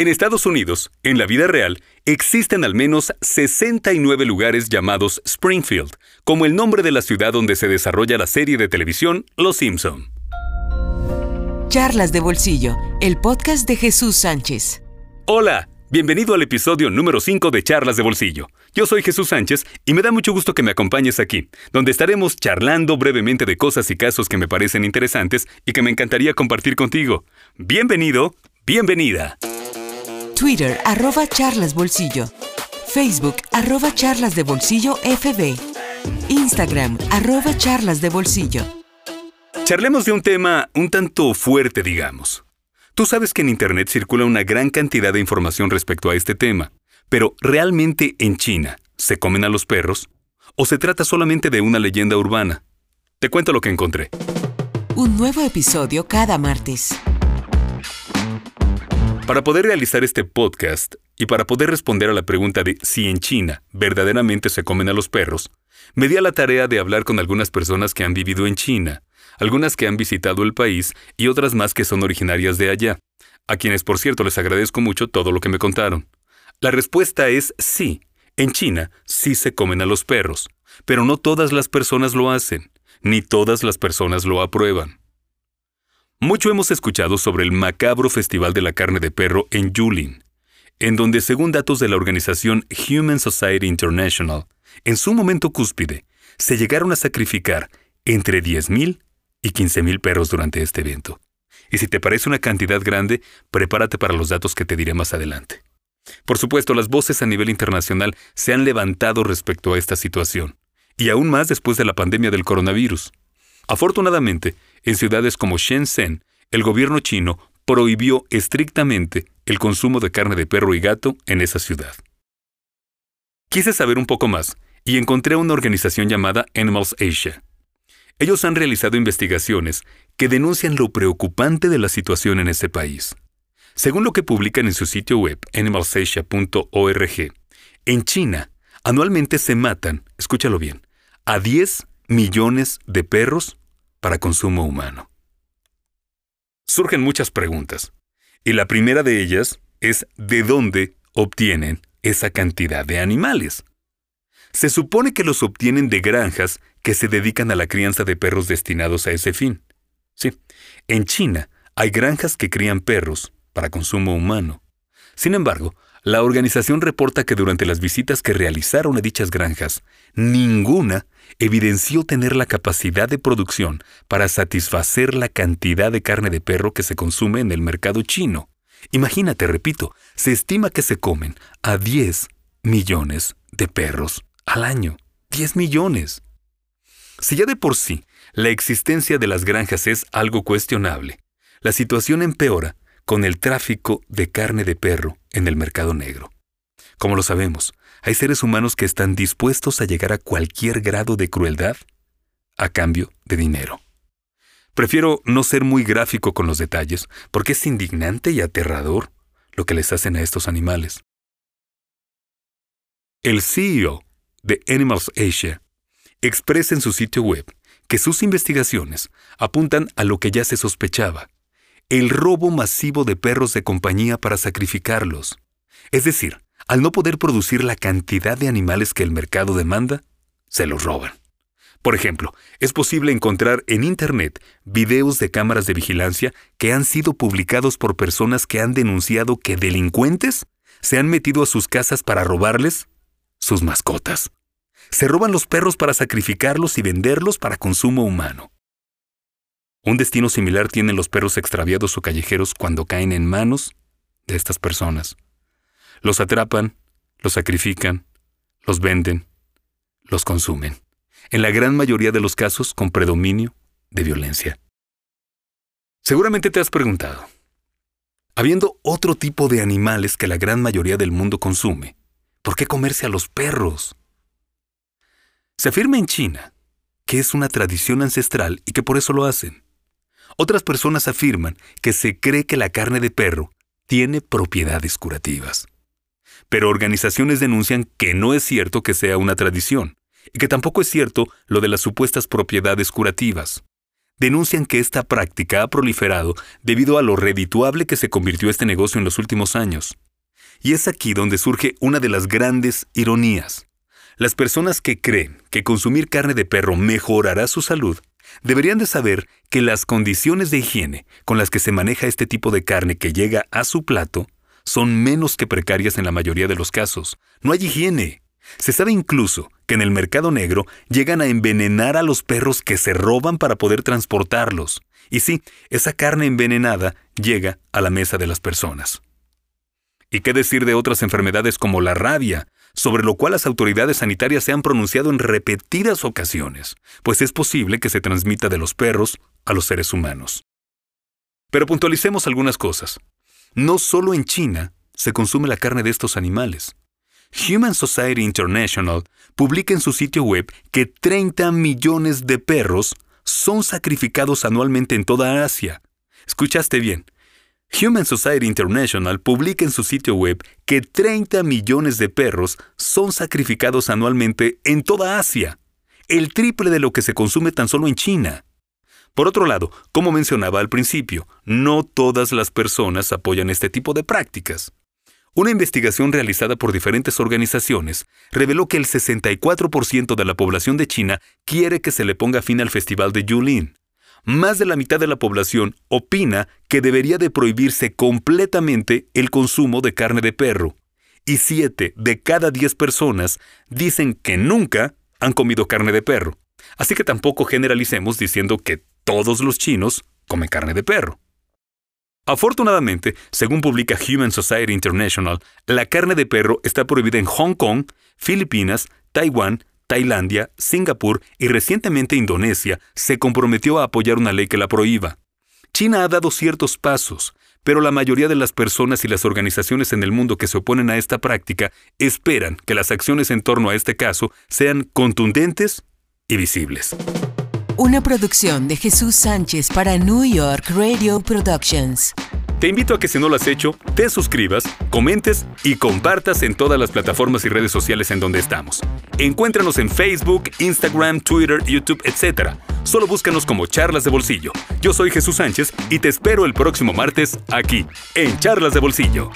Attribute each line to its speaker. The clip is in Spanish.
Speaker 1: En Estados Unidos, en la vida real, existen al menos 69 lugares llamados Springfield, como el nombre de la ciudad donde se desarrolla la serie de televisión Los Simpson.
Speaker 2: Charlas de Bolsillo, el podcast de Jesús Sánchez.
Speaker 1: Hola, bienvenido al episodio número 5 de Charlas de Bolsillo. Yo soy Jesús Sánchez y me da mucho gusto que me acompañes aquí, donde estaremos charlando brevemente de cosas y casos que me parecen interesantes y que me encantaría compartir contigo. Bienvenido, bienvenida.
Speaker 2: Twitter, arroba charlas bolsillo. Facebook, arroba charlas de bolsillo FB. Instagram, arroba charlas de bolsillo.
Speaker 1: Charlemos de un tema un tanto fuerte, digamos. Tú sabes que en Internet circula una gran cantidad de información respecto a este tema, pero ¿realmente en China se comen a los perros? ¿O se trata solamente de una leyenda urbana? Te cuento lo que encontré.
Speaker 2: Un nuevo episodio cada martes.
Speaker 1: Para poder realizar este podcast y para poder responder a la pregunta de si en China verdaderamente se comen a los perros, me di a la tarea de hablar con algunas personas que han vivido en China, algunas que han visitado el país y otras más que son originarias de allá, a quienes por cierto les agradezco mucho todo lo que me contaron. La respuesta es sí. En China sí se comen a los perros, pero no todas las personas lo hacen, ni todas las personas lo aprueban. Mucho hemos escuchado sobre el macabro Festival de la Carne de Perro en Yulin, en donde, según datos de la organización Human Society International, en su momento cúspide, se llegaron a sacrificar entre 10.000 y 15.000 perros durante este evento. Y si te parece una cantidad grande, prepárate para los datos que te diré más adelante. Por supuesto, las voces a nivel internacional se han levantado respecto a esta situación, y aún más después de la pandemia del coronavirus. Afortunadamente, en ciudades como Shenzhen, el gobierno chino prohibió estrictamente el consumo de carne de perro y gato en esa ciudad. Quise saber un poco más y encontré una organización llamada Animals Asia. Ellos han realizado investigaciones que denuncian lo preocupante de la situación en ese país. Según lo que publican en su sitio web animalsasia.org, en China anualmente se matan, escúchalo bien, a 10 millones de perros para consumo humano. Surgen muchas preguntas, y la primera de ellas es ¿de dónde obtienen esa cantidad de animales? Se supone que los obtienen de granjas que se dedican a la crianza de perros destinados a ese fin. Sí, en China hay granjas que crían perros para consumo humano. Sin embargo, la organización reporta que durante las visitas que realizaron a dichas granjas, ninguna evidenció tener la capacidad de producción para satisfacer la cantidad de carne de perro que se consume en el mercado chino. Imagínate, repito, se estima que se comen a 10 millones de perros al año. 10 millones. Si ya de por sí la existencia de las granjas es algo cuestionable, la situación empeora con el tráfico de carne de perro en el mercado negro. Como lo sabemos, hay seres humanos que están dispuestos a llegar a cualquier grado de crueldad a cambio de dinero. Prefiero no ser muy gráfico con los detalles, porque es indignante y aterrador lo que les hacen a estos animales. El CEO de Animals Asia expresa en su sitio web que sus investigaciones apuntan a lo que ya se sospechaba, el robo masivo de perros de compañía para sacrificarlos. Es decir, al no poder producir la cantidad de animales que el mercado demanda, se los roban. Por ejemplo, es posible encontrar en Internet videos de cámaras de vigilancia que han sido publicados por personas que han denunciado que delincuentes se han metido a sus casas para robarles sus mascotas. Se roban los perros para sacrificarlos y venderlos para consumo humano. Un destino similar tienen los perros extraviados o callejeros cuando caen en manos de estas personas. Los atrapan, los sacrifican, los venden, los consumen. En la gran mayoría de los casos con predominio de violencia. Seguramente te has preguntado, habiendo otro tipo de animales que la gran mayoría del mundo consume, ¿por qué comerse a los perros? Se afirma en China que es una tradición ancestral y que por eso lo hacen. Otras personas afirman que se cree que la carne de perro tiene propiedades curativas. Pero organizaciones denuncian que no es cierto que sea una tradición, y que tampoco es cierto lo de las supuestas propiedades curativas. denuncian que esta práctica ha proliferado debido a lo redituable que se convirtió este negocio en los últimos años. Y es aquí donde surge una de las grandes ironías. Las personas que creen que consumir carne de perro mejorará su salud deberían de saber que las condiciones de higiene con las que se maneja este tipo de carne que llega a su plato son menos que precarias en la mayoría de los casos. No hay higiene. Se sabe incluso que en el mercado negro llegan a envenenar a los perros que se roban para poder transportarlos. Y sí, esa carne envenenada llega a la mesa de las personas. ¿Y qué decir de otras enfermedades como la rabia, sobre lo cual las autoridades sanitarias se han pronunciado en repetidas ocasiones, pues es posible que se transmita de los perros a los seres humanos. Pero puntualicemos algunas cosas. No solo en China se consume la carne de estos animales. Human Society International publica en su sitio web que 30 millones de perros son sacrificados anualmente en toda Asia. Escuchaste bien, Human Society International publica en su sitio web que 30 millones de perros son sacrificados anualmente en toda Asia, el triple de lo que se consume tan solo en China. Por otro lado, como mencionaba al principio, no todas las personas apoyan este tipo de prácticas. Una investigación realizada por diferentes organizaciones reveló que el 64% de la población de China quiere que se le ponga fin al festival de Yulin, más de la mitad de la población opina que debería de prohibirse completamente el consumo de carne de perro, y 7 de cada 10 personas dicen que nunca han comido carne de perro. Así que tampoco generalicemos diciendo que todos los chinos comen carne de perro. Afortunadamente, según publica Human Society International, la carne de perro está prohibida en Hong Kong, Filipinas, Taiwán, Tailandia, Singapur y recientemente Indonesia se comprometió a apoyar una ley que la prohíba. China ha dado ciertos pasos, pero la mayoría de las personas y las organizaciones en el mundo que se oponen a esta práctica esperan que las acciones en torno a este caso sean contundentes y visibles.
Speaker 2: Una producción de Jesús Sánchez para New York Radio Productions.
Speaker 1: Te invito a que si no lo has hecho, te suscribas, comentes y compartas en todas las plataformas y redes sociales en donde estamos. Encuéntranos en Facebook, Instagram, Twitter, YouTube, etc. Solo búscanos como Charlas de Bolsillo. Yo soy Jesús Sánchez y te espero el próximo martes aquí, en Charlas de Bolsillo.